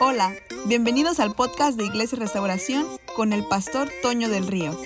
Hola, bienvenidos al podcast de Iglesia Restauración con el pastor Toño del Río.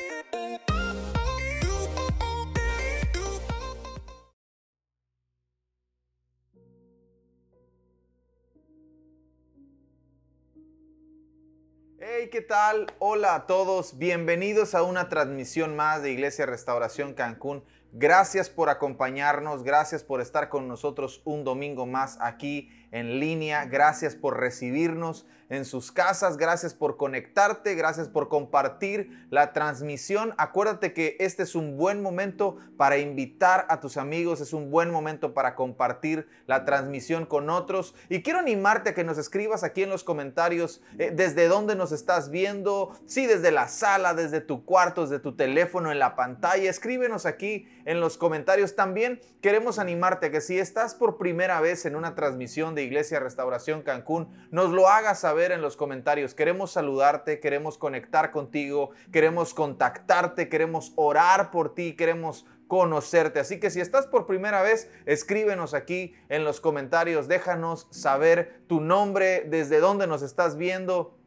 Hey, ¿qué tal? Hola a todos, bienvenidos a una transmisión más de Iglesia Restauración Cancún. Gracias por acompañarnos, gracias por estar con nosotros un domingo más aquí en línea, gracias por recibirnos en sus casas, gracias por conectarte, gracias por compartir la transmisión. Acuérdate que este es un buen momento para invitar a tus amigos, es un buen momento para compartir la transmisión con otros. Y quiero animarte a que nos escribas aquí en los comentarios eh, desde dónde nos estás viendo, si desde la sala, desde tu cuarto, desde tu teléfono, en la pantalla, escríbenos aquí en los comentarios. También queremos animarte a que si estás por primera vez en una transmisión de Iglesia Restauración Cancún, nos lo hagas saber en los comentarios. Queremos saludarte, queremos conectar contigo, queremos contactarte, queremos orar por ti, queremos conocerte. Así que si estás por primera vez, escríbenos aquí en los comentarios, déjanos saber tu nombre, desde dónde nos estás viendo,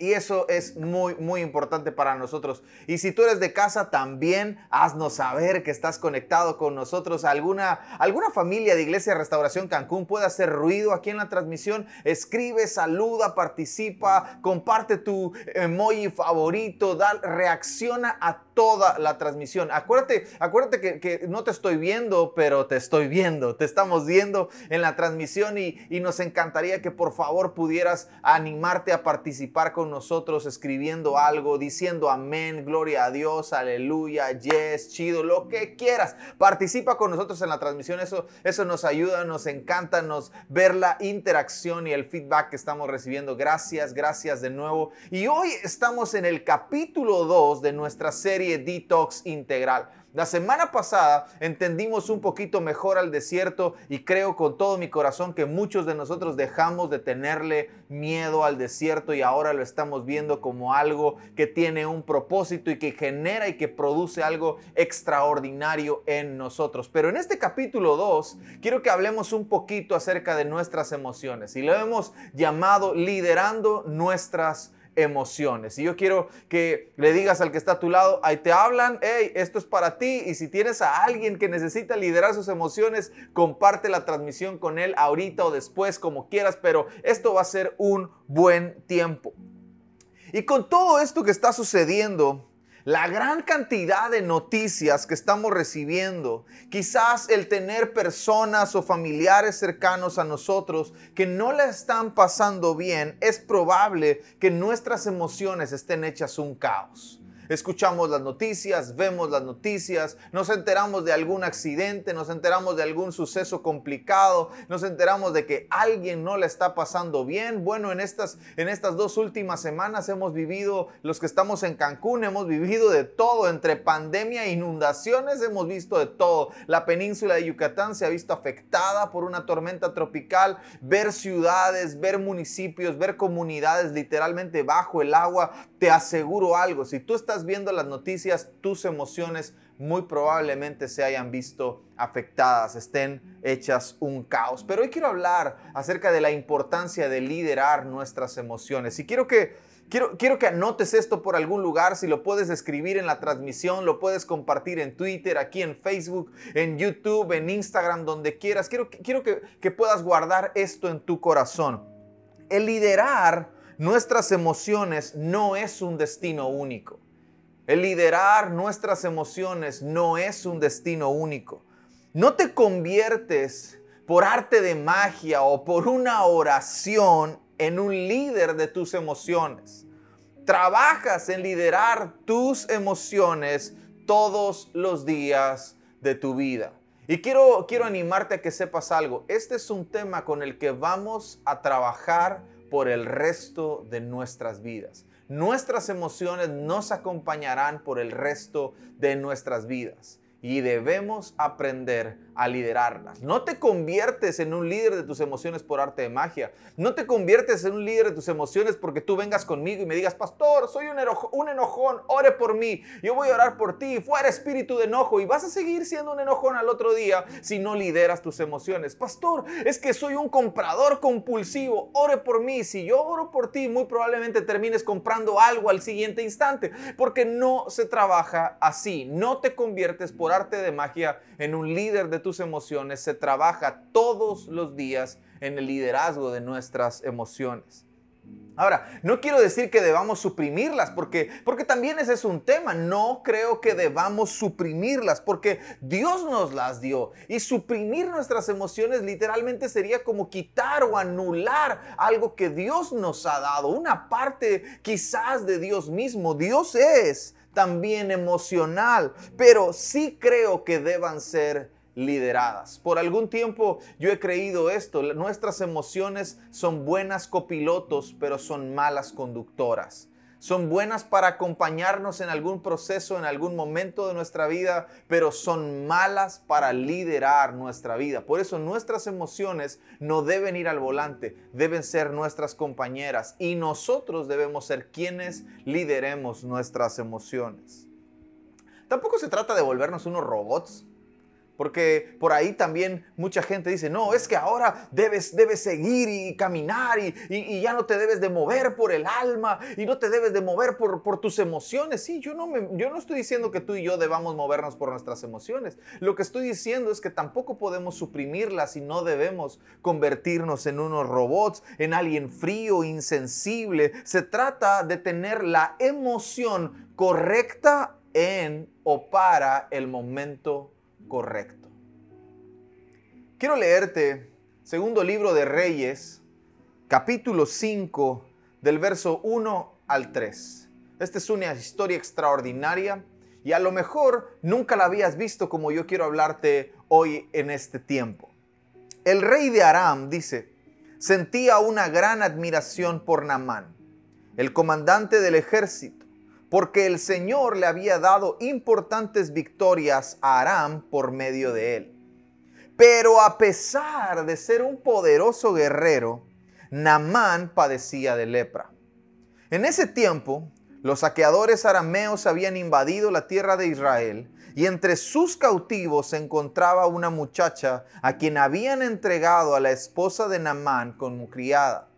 y eso es muy, muy importante para nosotros. Y si tú eres de casa, también haznos saber que estás conectado con nosotros. Alguna, alguna familia de Iglesia Restauración Cancún puede hacer ruido aquí en la transmisión. Escribe, saluda, participa, comparte tu emoji favorito, da, reacciona a toda la transmisión. Acuérdate, acuérdate que, no te estoy viendo, pero te estoy viendo. Te estamos viendo en la transmisión y, y nos encantaría que por favor pudieras animarte a participar con nosotros escribiendo algo, diciendo amén, gloria a Dios, aleluya, yes, chido, lo que quieras. Participa con nosotros en la transmisión, eso, eso nos ayuda, nos encanta, nos ver la interacción y el feedback que estamos recibiendo. Gracias, gracias de nuevo. Y hoy estamos en el capítulo 2 de nuestra serie Detox Integral. La semana pasada entendimos un poquito mejor al desierto y creo con todo mi corazón que muchos de nosotros dejamos de tenerle miedo al desierto y ahora lo estamos viendo como algo que tiene un propósito y que genera y que produce algo extraordinario en nosotros. Pero en este capítulo 2 quiero que hablemos un poquito acerca de nuestras emociones y lo hemos llamado liderando nuestras emociones. Y yo quiero que le digas al que está a tu lado, ahí te hablan, hey, esto es para ti. Y si tienes a alguien que necesita liderar sus emociones, comparte la transmisión con él ahorita o después, como quieras, pero esto va a ser un buen tiempo. Y con todo esto que está sucediendo, la gran cantidad de noticias que estamos recibiendo, quizás el tener personas o familiares cercanos a nosotros que no le están pasando bien, es probable que nuestras emociones estén hechas un caos escuchamos las noticias, vemos las noticias, nos enteramos de algún accidente, nos enteramos de algún suceso complicado, nos enteramos de que alguien no le está pasando bien. Bueno, en estas, en estas dos últimas semanas hemos vivido, los que estamos en Cancún, hemos vivido de todo, entre pandemia e inundaciones, hemos visto de todo. La península de Yucatán se ha visto afectada por una tormenta tropical, ver ciudades, ver municipios, ver comunidades literalmente bajo el agua. Te aseguro algo, si tú estás viendo las noticias, tus emociones muy probablemente se hayan visto afectadas, estén hechas un caos. Pero hoy quiero hablar acerca de la importancia de liderar nuestras emociones. Y quiero que, quiero, quiero que anotes esto por algún lugar, si lo puedes escribir en la transmisión, lo puedes compartir en Twitter, aquí en Facebook, en YouTube, en Instagram, donde quieras. Quiero, quiero que, que puedas guardar esto en tu corazón. El liderar nuestras emociones no es un destino único. El liderar nuestras emociones no es un destino único. No te conviertes por arte de magia o por una oración en un líder de tus emociones. Trabajas en liderar tus emociones todos los días de tu vida. Y quiero, quiero animarte a que sepas algo. Este es un tema con el que vamos a trabajar por el resto de nuestras vidas nuestras emociones nos acompañarán por el resto de nuestras vidas y debemos aprender a liderarlas. No te conviertes en un líder de tus emociones por arte de magia. No te conviertes en un líder de tus emociones porque tú vengas conmigo y me digas, pastor, soy un, un enojón, ore por mí. Yo voy a orar por ti. Fuera espíritu de enojo. Y vas a seguir siendo un enojón al otro día si no lideras tus emociones. Pastor, es que soy un comprador compulsivo. Ore por mí. Si yo oro por ti, muy probablemente termines comprando algo al siguiente instante. Porque no se trabaja así. No te conviertes por arte de magia en un líder de tus emociones, se trabaja todos los días en el liderazgo de nuestras emociones. Ahora, no quiero decir que debamos suprimirlas, porque, porque también ese es un tema. No creo que debamos suprimirlas, porque Dios nos las dio. Y suprimir nuestras emociones literalmente sería como quitar o anular algo que Dios nos ha dado, una parte quizás de Dios mismo. Dios es también emocional, pero sí creo que deban ser lideradas. Por algún tiempo yo he creído esto, nuestras emociones son buenas copilotos, pero son malas conductoras. Son buenas para acompañarnos en algún proceso, en algún momento de nuestra vida, pero son malas para liderar nuestra vida. Por eso nuestras emociones no deben ir al volante, deben ser nuestras compañeras y nosotros debemos ser quienes lideremos nuestras emociones. Tampoco se trata de volvernos unos robots porque por ahí también mucha gente dice, no, es que ahora debes, debes seguir y caminar y, ya no te debes de mover por el alma y no te debes de mover por, por tus emociones. Sí, yo no, me, yo no estoy diciendo que tú y yo debamos movernos por nuestras emociones. Lo que estoy diciendo es que tampoco podemos suprimirlas y no debemos convertirnos en unos robots, en alguien frío, insensible. Se trata de tener la emoción correcta en o para el momento correcto. Quiero leerte segundo libro de Reyes, capítulo 5, del verso 1 al 3. Esta es una historia extraordinaria y a lo mejor nunca la habías visto como yo quiero hablarte hoy en este tiempo. El rey de Aram, dice, sentía una gran admiración por Namán, el comandante del ejército porque el Señor le había dado importantes victorias a Aram por medio de él. Pero a pesar de ser un poderoso guerrero, Namán padecía de lepra. En ese tiempo, los saqueadores arameos habían invadido la tierra de Israel y entre sus cautivos se encontraba una muchacha a quien habían entregado a la esposa de Namán como criada.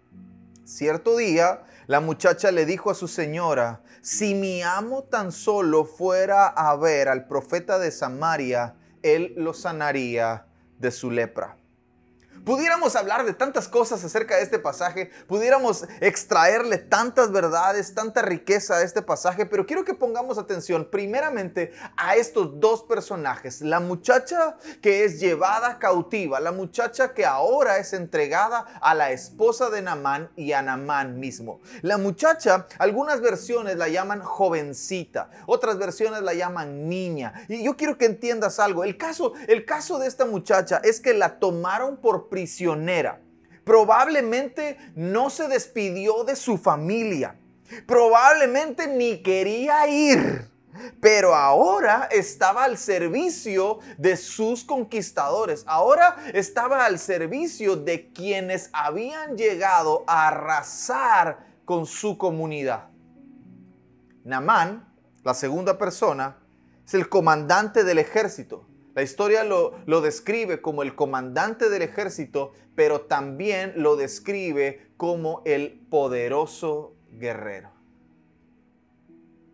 Cierto día, la muchacha le dijo a su señora, si mi amo tan solo fuera a ver al profeta de Samaria, él lo sanaría de su lepra. Pudiéramos hablar de tantas cosas acerca de este pasaje, pudiéramos extraerle tantas verdades, tanta riqueza a este pasaje, pero quiero que pongamos atención primeramente a estos dos personajes. La muchacha que es llevada cautiva, la muchacha que ahora es entregada a la esposa de Namán y a Namán mismo. La muchacha, algunas versiones la llaman jovencita, otras versiones la llaman niña. Y yo quiero que entiendas algo. El caso, el caso de esta muchacha es que la tomaron por prisionera. Probablemente no se despidió de su familia. Probablemente ni quería ir. Pero ahora estaba al servicio de sus conquistadores. Ahora estaba al servicio de quienes habían llegado a arrasar con su comunidad. Namán, la segunda persona, es el comandante del ejército. La historia lo, describe como el comandante del ejército, pero también lo describe como el poderoso guerrero.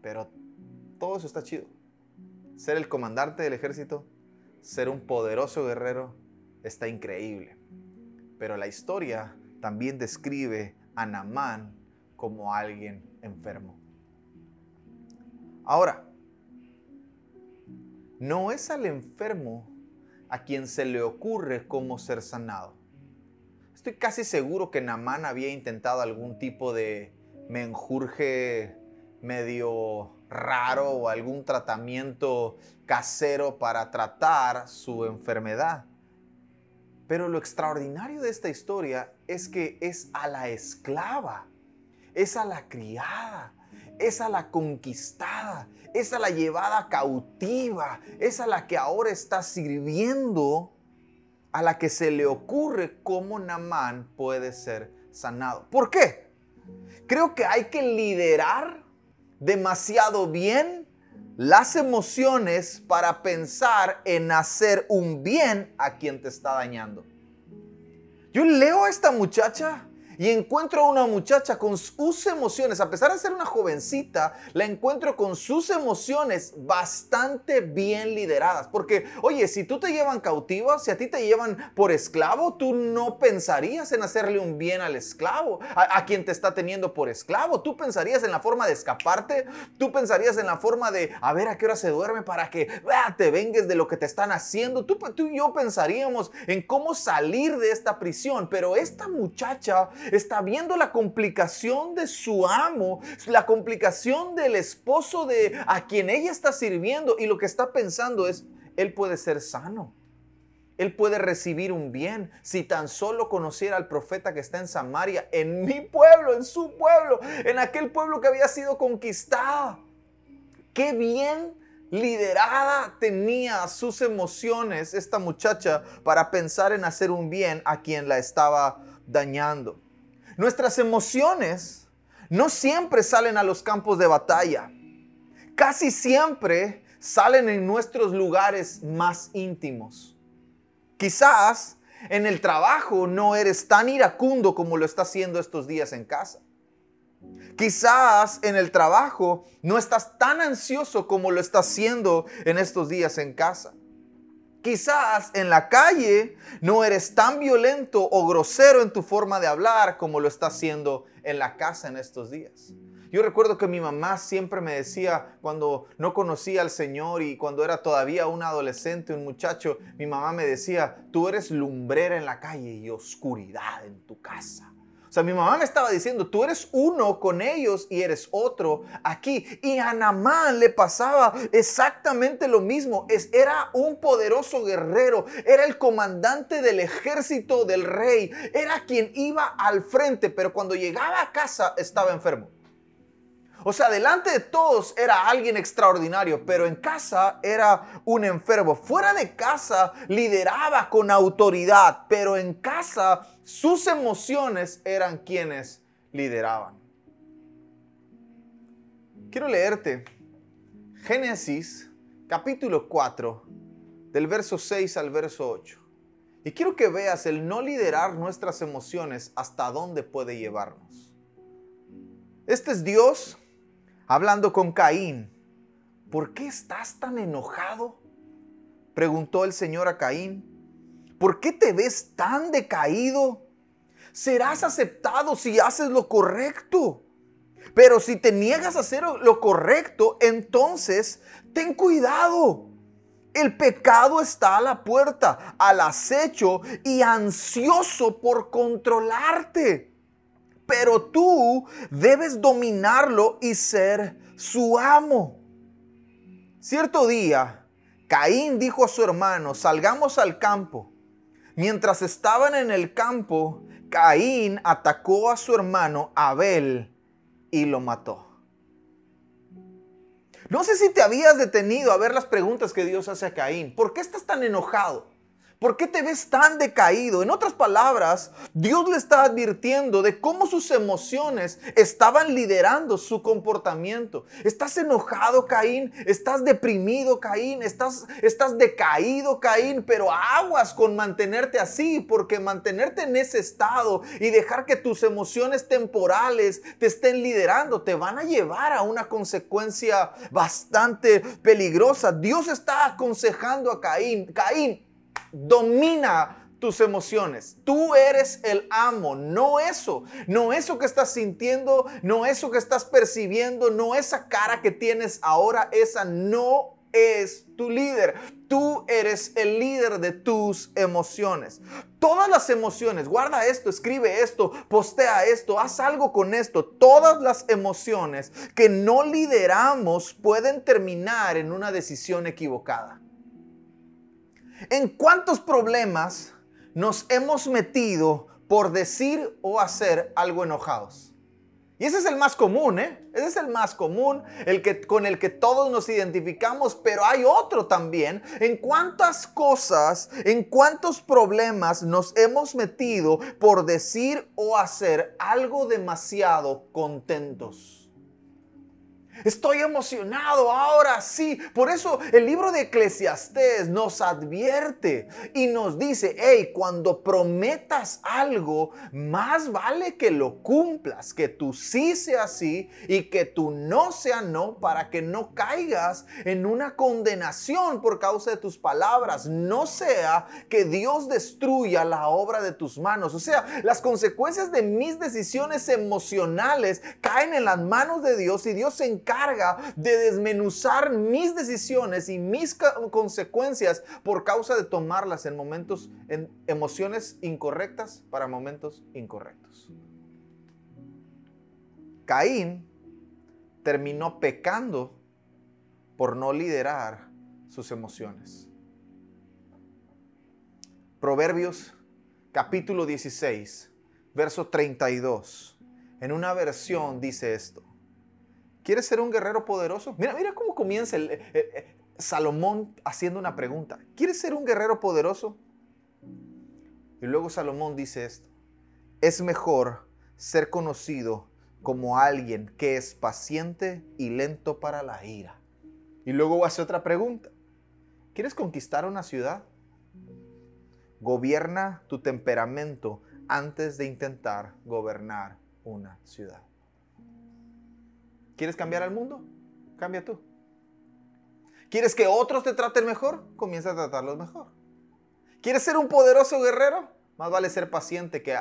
Pero todo eso está chido. Ser el comandante del ejército, ser un poderoso guerrero, está increíble. Pero la historia también describe a Namán como alguien enfermo. Ahora, no es al enfermo a quien se le ocurre cómo ser sanado. Estoy casi seguro que Namán había intentado algún tipo de menjurje medio raro o algún tratamiento casero para tratar su enfermedad. Pero lo extraordinario de esta historia es que es a la esclava, es a la criada, es a la conquistada, es a la llevada cautiva, es a la que ahora está sirviendo a la que se le ocurre cómo Namán puede ser sanado. ¿Por qué? Creo que hay que liderar demasiado bien las emociones para pensar en hacer un bien a quien te está dañando. Yo leo a esta muchacha y encuentro a una muchacha con sus emociones, a pesar de ser una jovencita, la encuentro con sus emociones bastante bien lideradas. Porque, oye, si tú te llevan cautivo, si a ti te llevan por esclavo, tú no pensarías en hacerle un bien al esclavo, a, quien te está teniendo por esclavo. Tú pensarías en la forma de escaparte, tú pensarías en la forma de a ver a qué hora se duerme para que te vengues de lo que te están haciendo. Tú, tú y yo pensaríamos en cómo salir de esta prisión, pero esta muchacha está viendo la complicación de su amo, la complicación del esposo de a quien ella está sirviendo y lo que está pensando es, él puede ser sano. Él puede recibir un bien si tan solo conociera al profeta que está en Samaria, en mi pueblo, en su pueblo, en aquel pueblo que había sido conquistado. Qué bien liderada tenía sus emociones esta muchacha para pensar en hacer un bien a quien la estaba dañando. Nuestras emociones no siempre salen a los campos de batalla. Casi siempre salen en nuestros lugares más íntimos. Quizás en el trabajo no eres tan iracundo como lo está haciendo estos días en casa. Quizás en el trabajo no estás tan ansioso como lo estás haciendo en estos días en casa. Quizás en la calle no eres tan violento o grosero en tu forma de hablar como lo está haciendo en la casa en estos días. Yo recuerdo que mi mamá siempre me decía cuando no conocía al Señor y cuando era todavía un adolescente, un muchacho, mi mamá me decía, tú eres lumbrera en la calle y oscuridad en tu casa. O sea, mi mamá me estaba diciendo, tú eres uno con ellos y eres otro aquí. Y a Namán le pasaba exactamente lo mismo. Es, era un poderoso guerrero, era el comandante del ejército del rey, era quien iba al frente, pero cuando llegaba a casa estaba enfermo. O sea, delante de todos era alguien extraordinario, pero en casa era un enfermo. Fuera de casa lideraba con autoridad, pero en casa sus emociones eran quienes lideraban. Quiero leerte Génesis capítulo 4, del verso 6 al verso 8. Y quiero que veas el no liderar nuestras emociones hasta dónde puede llevarnos. Este es Dios hablando con Caín, ¿por qué estás tan enojado? Preguntó el Señor a Caín. ¿Por qué te ves tan decaído? Serás aceptado si haces lo correcto. Pero si te niegas a hacer lo correcto, entonces ten cuidado. El pecado está a la puerta, al acecho y ansioso por controlarte pero tú debes dominarlo y ser su amo. Cierto día, Caín dijo a su hermano, salgamos al campo. Mientras estaban en el campo, Caín atacó a su hermano Abel y lo mató. No sé si te habías detenido a ver las preguntas que Dios hace a Caín. ¿Por qué estás tan enojado? ¿Por qué te ves tan decaído? En otras palabras, Dios le está advirtiendo de cómo sus emociones estaban liderando su comportamiento. ¿Estás enojado, Caín? ¿Estás deprimido, Caín? ¿Estás, estás decaído, Caín? Pero aguas con mantenerte así, porque mantenerte en ese estado y dejar que tus emociones temporales te estén liderando te van a llevar a una consecuencia bastante peligrosa. Dios está aconsejando a Caín, Caín, domina tus emociones. Tú eres el amo, no eso, no eso que estás sintiendo, no eso que estás percibiendo, no esa cara que tienes ahora, esa no es tu líder. Tú eres el líder de tus emociones. Todas las emociones, guarda esto, escribe esto, postea esto, haz algo con esto. Todas las emociones que no lideramos pueden terminar en una decisión equivocada. ¿En cuántos problemas nos hemos metido por decir o hacer algo enojados? Y ese es el más común, ¿eh? Ese es el más común, el que, con el que todos nos identificamos, pero hay otro también. En cuántas cosas, en cuántos problemas nos hemos metido por decir o hacer algo demasiado contentos. Estoy emocionado ahora sí. Por eso el libro de Eclesiastés nos advierte y nos dice, hey, cuando prometas algo, más vale que lo cumplas, que tu sí sea sí y que tu no sea no, para que no caigas en una condenación por causa de tus palabras. No sea que Dios destruya la obra de tus manos. O sea, las consecuencias de mis decisiones emocionales caen en las manos de Dios y Dios se de desmenuzar mis decisiones y mis consecuencias por causa de tomarlas en momentos, en emociones incorrectas para momentos incorrectos. Caín terminó pecando por no liderar sus emociones. Proverbios capítulo 16, verso 32. En una versión dice esto. ¿Quieres ser un guerrero poderoso? Mira, mira cómo comienza eh, eh, eh, Salomón haciendo una pregunta. ¿Quieres ser un guerrero poderoso? Y luego Salomón dice esto. Es mejor ser conocido como alguien que es paciente y lento para la ira. Y luego hace otra pregunta. ¿Quieres conquistar una ciudad? Gobierna tu temperamento antes de intentar gobernar una ciudad. ¿Quieres cambiar al mundo? Cambia tú. ¿Quieres que otros te traten mejor? Comienza a tratarlos mejor. ¿Quieres ser un poderoso guerrero? Más vale ser paciente que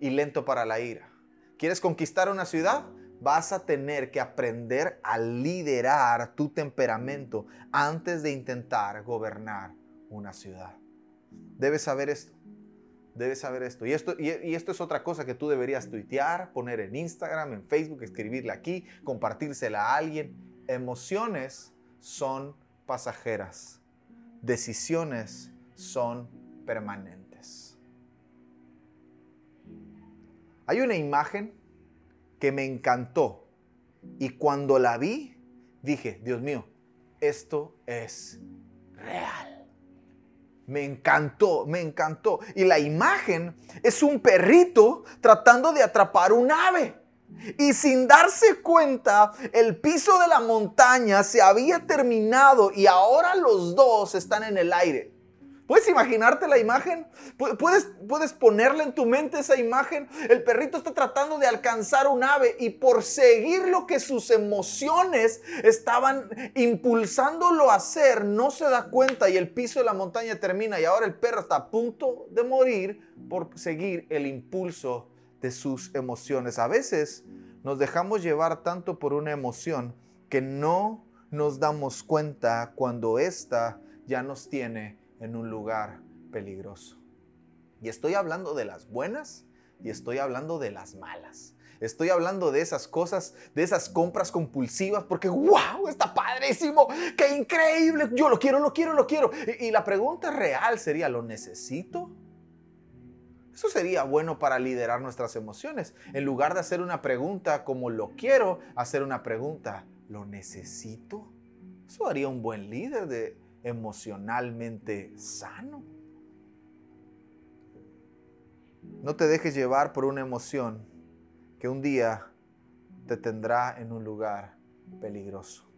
y lento para la ira. ¿Quieres conquistar una ciudad? Vas a tener que aprender a liderar tu temperamento antes de intentar gobernar una ciudad. Debes saber esto debes saber esto. Y esto, y, esto es otra cosa que tú deberías tuitear, poner en Instagram, en Facebook, escribirle aquí, compartírsela a alguien. Emociones son pasajeras. Decisiones son permanentes. Hay una imagen que me encantó y cuando la vi dije, Dios mío, esto es real. Me encantó, me encantó. Y la imagen es un perrito tratando de atrapar un ave. Y sin darse cuenta, el piso de la montaña se había terminado y ahora los dos están en el aire. ¿Puedes imaginarte la imagen? ¿Puedes, ¿Puedes ponerle en tu mente esa imagen? El perrito está tratando de alcanzar un ave y por seguir lo que sus emociones estaban impulsándolo a hacer, no se da cuenta y el piso de la montaña termina y ahora el perro está a punto de morir por seguir el impulso de sus emociones. A veces nos dejamos llevar tanto por una emoción que no nos damos cuenta cuando ésta ya nos tiene en un lugar peligroso. Y estoy hablando de las buenas y estoy hablando de las malas. Estoy hablando de esas cosas, de esas compras compulsivas, porque wow, está padrísimo, qué increíble, yo lo quiero, lo quiero, lo quiero. Y, y la pregunta real sería, ¿lo necesito? Eso sería bueno para liderar nuestras emociones. En lugar de hacer una pregunta como lo quiero, hacer una pregunta, ¿lo necesito? Eso haría un buen líder de, emocionalmente sano. No te dejes llevar por una emoción que un día te tendrá en un lugar peligroso.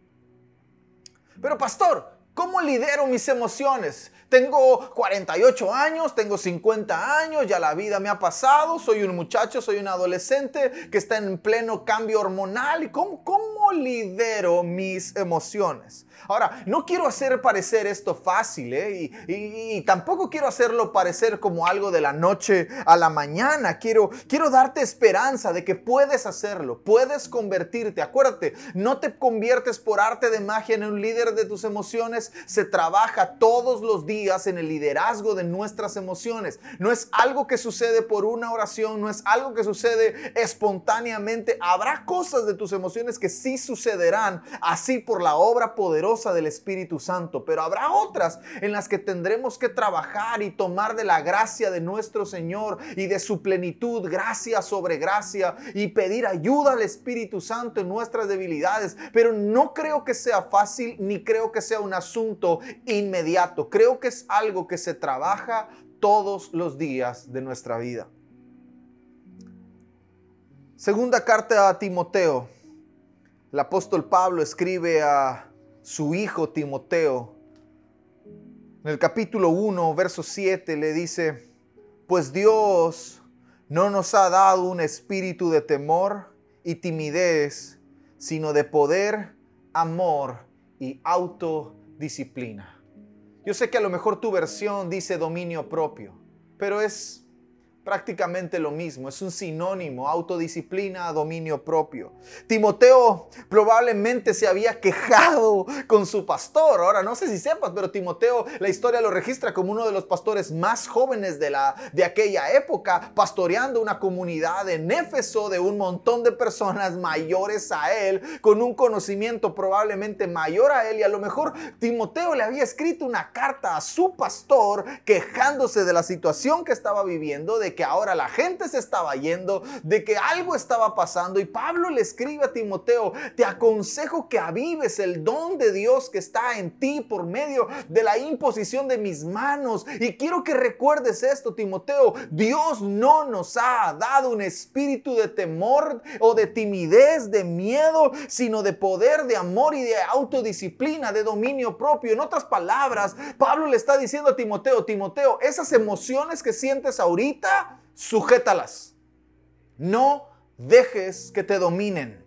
Pero pastor, ¿cómo lidero mis emociones? Tengo 48 años, tengo 50 años, ya la vida me ha pasado, soy un muchacho, soy un adolescente que está en pleno cambio hormonal. ¿Y cómo, cómo lidero mis emociones? Ahora, no quiero hacer parecer esto fácil ¿eh? y, tampoco quiero hacerlo parecer como algo de la noche a la mañana. Quiero, quiero darte esperanza de que puedes hacerlo, puedes convertirte. Acuérdate, no te conviertes por arte de magia en un líder de tus emociones, se trabaja todos los días en el liderazgo de nuestras emociones. No es algo que sucede por una oración, no es algo que sucede espontáneamente. Habrá cosas de tus emociones que sí sucederán así por la obra poderosa del Espíritu Santo, pero habrá otras en las que tendremos que trabajar y tomar de la gracia de nuestro Señor y de su plenitud, gracia sobre gracia y pedir ayuda al Espíritu Santo en nuestras debilidades. Pero no creo que sea fácil ni creo que sea un asunto inmediato. Creo que es algo que se trabaja todos los días de nuestra vida. Segunda carta a Timoteo. El apóstol Pablo escribe a su hijo Timoteo. En el capítulo 1, verso 7 le dice, pues Dios no nos ha dado un espíritu de temor y timidez, sino de poder, amor y autodisciplina. Yo sé que a lo mejor tu versión dice dominio propio, pero es prácticamente lo mismo, es un sinónimo, autodisciplina, dominio propio. Timoteo probablemente se había quejado con su pastor. Ahora, no sé si sepas, pero Timoteo, la historia lo registra como uno de los pastores más jóvenes de, la, de aquella época, pastoreando una comunidad en Éfeso de un montón de personas mayores a él, con un conocimiento probablemente mayor a él. Y a lo mejor Timoteo le había escrito una carta a su pastor quejándose de la situación que estaba viviendo, de que ahora la gente se estaba yendo, de que algo estaba pasando. Y Pablo le escribe a Timoteo, te aconsejo que avives el don de Dios que está en ti por medio de la imposición de mis manos. Y quiero que recuerdes esto, Timoteo, Dios no nos ha dado un espíritu de temor o de timidez, de miedo, sino de poder, de amor y de autodisciplina, de dominio propio. En otras palabras, Pablo le está diciendo a Timoteo, Timoteo, esas emociones que sientes ahorita, sujétalas. No dejes que te dominen.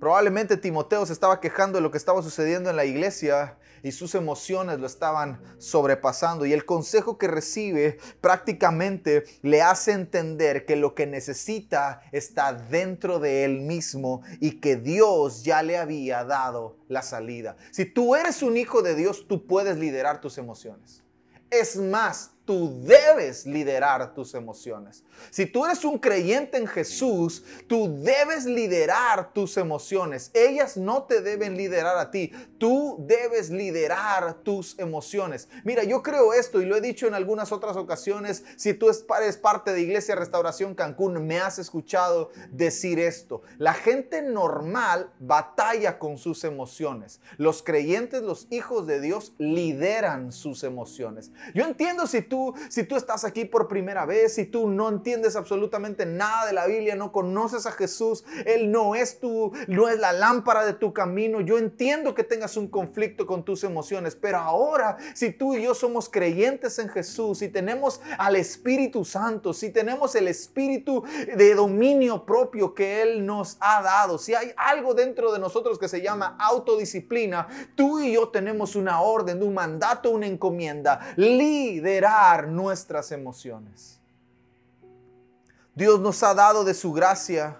Probablemente Timoteo se estaba quejando de lo que estaba sucediendo en la iglesia y sus emociones lo estaban sobrepasando. Y el consejo que recibe prácticamente le hace entender que lo que necesita está dentro de él mismo y que Dios ya le había dado la salida. Si tú eres un hijo de Dios, tú puedes liderar tus emociones. Es más, tú debes liderar tus emociones. Si tú eres un creyente en Jesús, tú debes liderar tus emociones. Ellas no te deben liderar a ti. Tú debes liderar tus emociones. Mira, yo creo esto y lo he dicho en algunas otras ocasiones. Si tú eres parte de Iglesia Restauración Cancún, me has escuchado decir esto. La gente normal batalla con sus emociones. Los creyentes, los hijos de Dios, lideran sus emociones. Yo entiendo si tú, si tú estás aquí por primera vez, si tú no entiendes absolutamente nada de la Biblia, no conoces a Jesús, Él no es tu, no es la lámpara de tu camino. Yo entiendo que tengas un conflicto con tus emociones, pero ahora si tú y yo somos creyentes en Jesús, si tenemos al Espíritu Santo, si tenemos el espíritu de dominio propio que Él nos ha dado, si hay algo dentro de nosotros que se llama autodisciplina, tú y yo tenemos una orden, un mandato, una encomienda, liderar nuestras emociones. Dios nos ha dado de su gracia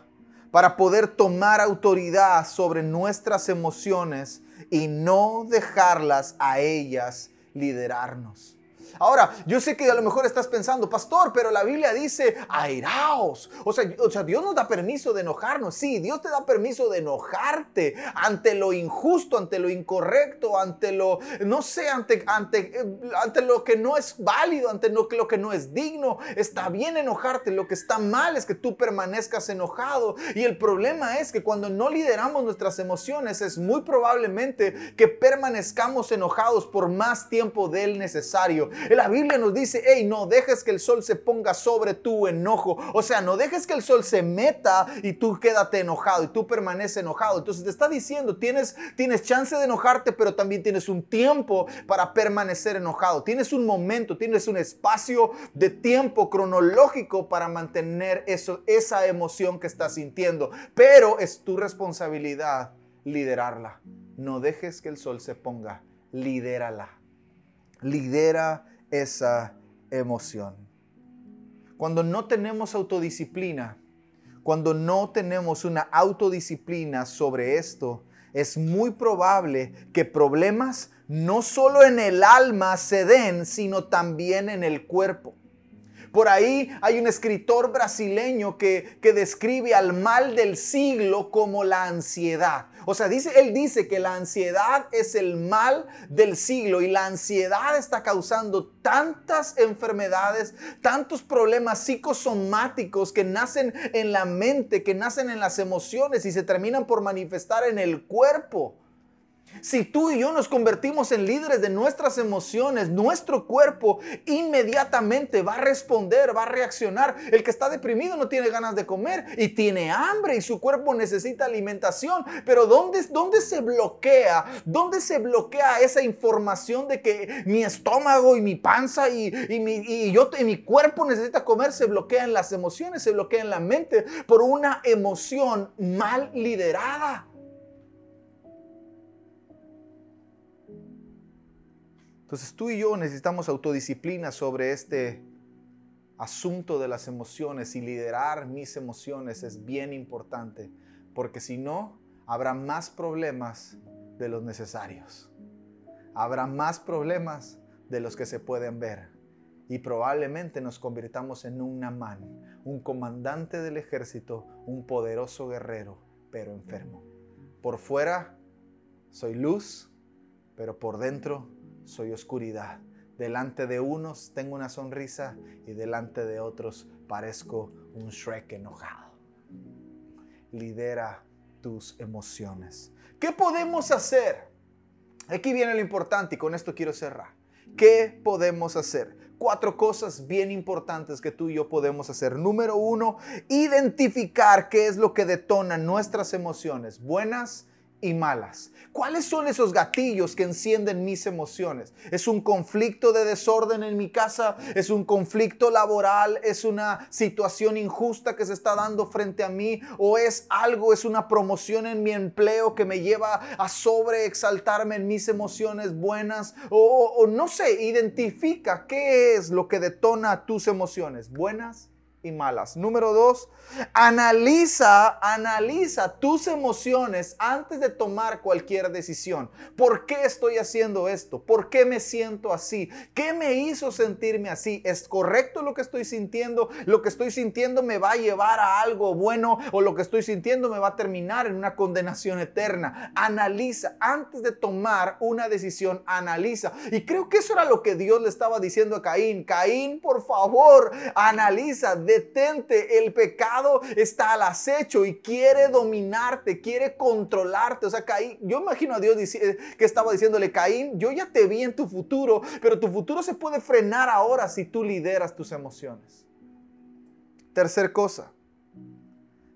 para poder tomar autoridad sobre nuestras emociones y no dejarlas a ellas liderarnos. Ahora, yo sé que a lo mejor estás pensando, pastor, pero la Biblia dice, airaos. O sea, Dios nos da permiso de enojarnos. Sí, Dios te da permiso de enojarte ante lo injusto, ante lo incorrecto, ante lo, no sé, ante, ante, ante lo que no es válido, ante lo que no es digno. Está bien enojarte. Lo que está mal es que tú permanezcas enojado. Y el problema es que cuando no lideramos nuestras emociones, es muy probablemente que permanezcamos enojados por más tiempo del necesario. La Biblia nos dice, hey, no dejes que el sol se ponga sobre tu enojo. O sea, no dejes que el sol se meta y tú quédate enojado y tú permaneces enojado. Entonces te está diciendo, tienes, tienes chance de enojarte, pero también tienes un tiempo para permanecer enojado. Tienes un momento, tienes un espacio de tiempo cronológico para mantener esa emoción que estás sintiendo. Pero es tu responsabilidad liderarla. No dejes que el sol se ponga, lidérala. Lidera esa emoción. Cuando no tenemos autodisciplina, cuando no tenemos una autodisciplina sobre esto, es muy probable que problemas no solo en el alma se den, sino también en el cuerpo. Por ahí hay un escritor brasileño que, describe al mal del siglo como la ansiedad. O sea, dice, él dice que la ansiedad es el mal del siglo y la ansiedad está causando tantas enfermedades, tantos problemas psicosomáticos que nacen en la mente, que nacen en las emociones y se terminan por manifestar en el cuerpo. Si tú y yo nos convertimos en líderes de nuestras emociones, nuestro cuerpo inmediatamente va a responder, va a reaccionar. El que está deprimido no tiene ganas de comer y tiene hambre y su cuerpo necesita alimentación. Pero ¿dónde, dónde se bloquea? ¿Dónde se bloquea esa información de que mi estómago y mi panza y, mi, y yo, y mi cuerpo necesita comer? Se bloquea en las emociones, se bloquea en la mente por una emoción mal liderada. Entonces tú y yo necesitamos autodisciplina sobre este asunto de las emociones y liderar mis emociones es bien importante, porque si no, habrá más problemas de los necesarios. Habrá más problemas de los que se pueden ver. Y probablemente nos convirtamos en un Namán, un comandante del ejército, un poderoso guerrero, pero enfermo. Por fuera soy luz, pero por dentro soy oscuridad. Delante de unos tengo una sonrisa y delante de otros parezco un Shrek enojado. Lidera tus emociones. ¿Qué podemos hacer? Aquí viene lo importante y con esto quiero cerrar. ¿Qué podemos hacer? Cuatro cosas bien importantes que tú y yo podemos hacer. Número uno, identificar qué es lo que detona nuestras emociones, buenas y malas. ¿Cuáles son esos gatillos que encienden mis emociones? ¿Es un conflicto de desorden en mi casa? ¿Es un conflicto laboral? ¿Es una situación injusta que se está dando frente a mí? ¿O es algo, es una promoción en mi empleo que me lleva a sobreexaltarme en mis emociones buenas? O, o no sé, identifica qué es lo que detona tus emociones, buenas y malas. Número dos, analiza, analiza tus emociones antes de tomar cualquier decisión. ¿Por qué estoy haciendo esto? ¿Por qué me siento así? ¿Qué me hizo sentirme así? ¿Es correcto lo que estoy sintiendo? ¿Lo que estoy sintiendo me va a llevar a algo bueno o lo que estoy sintiendo me va a terminar en una condenación eterna? Analiza, antes de tomar una decisión, analiza. Y creo que eso era lo que Dios le estaba diciendo a Caín. Caín, por favor, analiza detente, el pecado está al acecho y quiere dominarte, quiere controlarte. O sea, Caín, yo imagino a Dios que estaba diciéndole, Caín, yo ya te vi en tu futuro, pero tu futuro se puede frenar ahora si tú lideras tus emociones. Tercer cosa,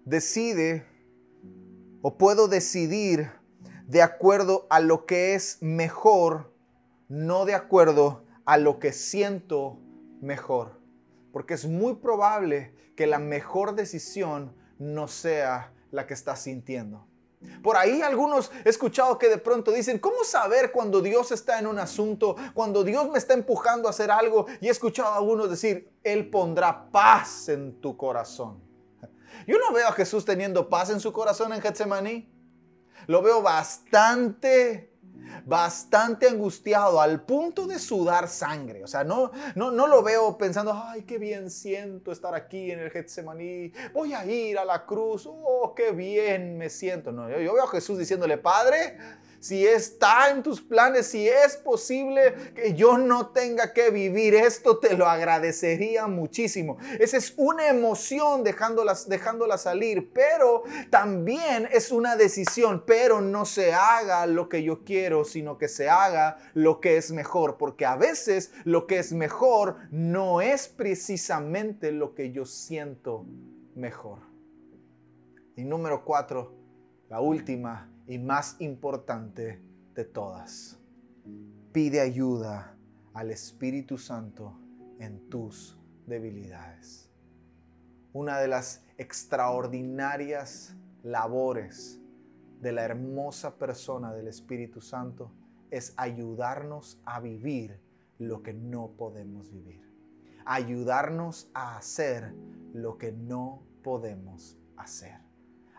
decide o puedo decidir de acuerdo a lo que es mejor, no de acuerdo a lo que siento mejor porque es muy probable que la mejor decisión no sea la que estás sintiendo. Por ahí algunos he escuchado que de pronto dicen, ¿cómo saber cuando Dios está en un asunto, cuando Dios me está empujando a hacer algo? Y he escuchado a algunos decir, Él pondrá paz en tu corazón. Yo no veo a Jesús teniendo paz en su corazón en Getsemaní. Lo veo bastante bastante angustiado al punto de sudar sangre. O sea, no, no, no lo veo pensando, ay, qué bien siento estar aquí en el Getsemaní, voy a ir a la cruz, oh, qué bien me siento. No, yo, yo veo a Jesús diciéndole, Padre, si está en tus planes, si es posible que yo no tenga que vivir esto, te lo agradecería muchísimo. Esa es una emoción dejándola, dejándola salir, pero también es una decisión, pero no se haga lo que yo quiero, sino que se haga lo que es mejor, porque a veces lo que es mejor no es precisamente lo que yo siento mejor. Y número cuatro, la última y más importante de todas, pide ayuda al Espíritu Santo en tus debilidades. Una de las extraordinarias labores de la hermosa persona del Espíritu Santo es ayudarnos a vivir lo que no podemos vivir. Ayudarnos a hacer lo que no podemos hacer.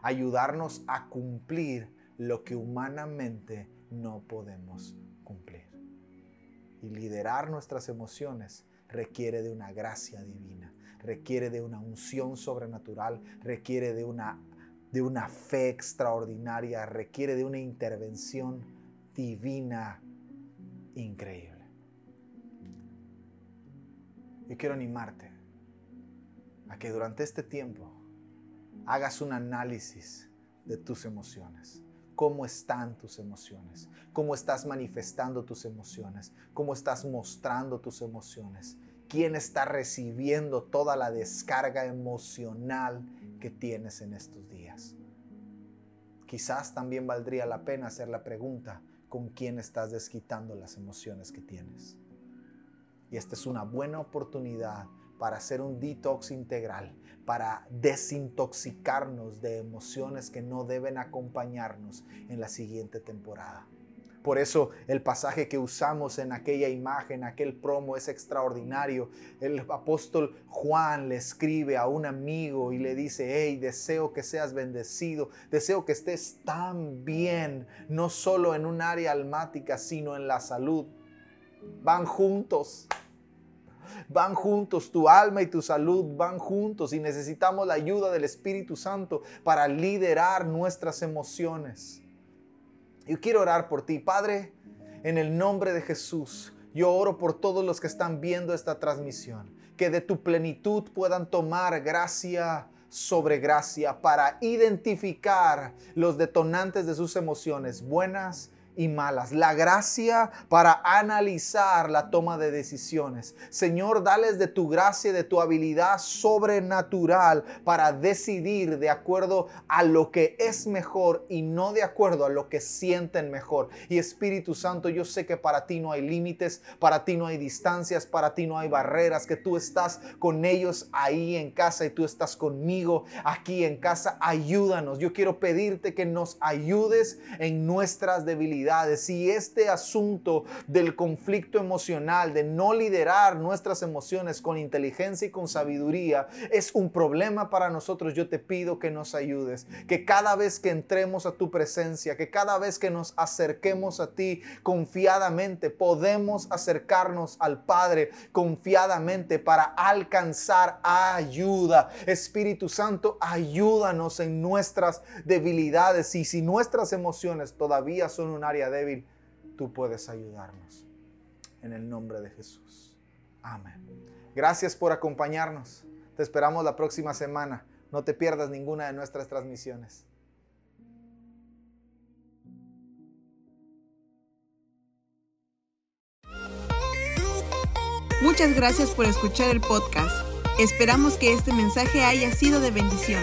Ayudarnos a cumplir lo que humanamente no podemos cumplir. Y liderar nuestras emociones requiere de una gracia divina, requiere de una unción sobrenatural, requiere de una, de una fe extraordinaria, requiere de una intervención divina increíble. Yo quiero animarte a que durante este tiempo hagas un análisis de tus emociones cómo están tus emociones, cómo estás manifestando tus emociones, cómo estás mostrando tus emociones, quién está recibiendo toda la descarga emocional que tienes en estos días. Quizás también valdría la pena hacer la pregunta, ¿con quién estás desquitando las emociones que tienes? Y esta es una buena oportunidad para hacer un detox integral, para desintoxicarnos de emociones que no deben acompañarnos en la siguiente temporada. Por eso el pasaje que usamos en aquella imagen, aquel promo es extraordinario. El apóstol Juan le escribe a un amigo y le dice, hey, deseo que seas bendecido, deseo que estés tan bien, no solo en un área almática, sino en la salud. Van juntos van juntos, tu alma y tu salud van juntos y necesitamos la ayuda del Espíritu Santo para liderar nuestras emociones. Yo quiero orar por ti, Padre, en el nombre de Jesús. Yo oro por todos los que están viendo esta transmisión, que de tu plenitud puedan tomar gracia sobre gracia para identificar los detonantes de sus emociones, buenas y malas. La gracia para analizar la toma de decisiones. Señor, dales de tu gracia y de tu habilidad sobrenatural para decidir de acuerdo a lo que es mejor y no de acuerdo a lo que sienten mejor. Y Espíritu Santo, yo sé que para ti no hay límites, para ti no hay distancias, para ti no hay barreras, que tú estás con ellos ahí en casa y tú estás conmigo aquí en casa. Ayúdanos. Yo quiero pedirte que nos ayudes en nuestras debilidades si este asunto del conflicto emocional, de no liderar nuestras emociones con inteligencia y con sabiduría, es un problema para nosotros, yo te pido que nos ayudes, que cada vez que entremos a tu presencia, que cada vez que nos acerquemos a ti confiadamente, podemos acercarnos al Padre confiadamente para alcanzar ayuda. Espíritu Santo, ayúdanos en nuestras debilidades y si nuestras emociones todavía son un débil, tú puedes ayudarnos. En el nombre de Jesús. Amén. Gracias por acompañarnos. Te esperamos la próxima semana. No te pierdas ninguna de nuestras transmisiones. Muchas gracias por escuchar el podcast. Esperamos que este mensaje haya sido de bendición.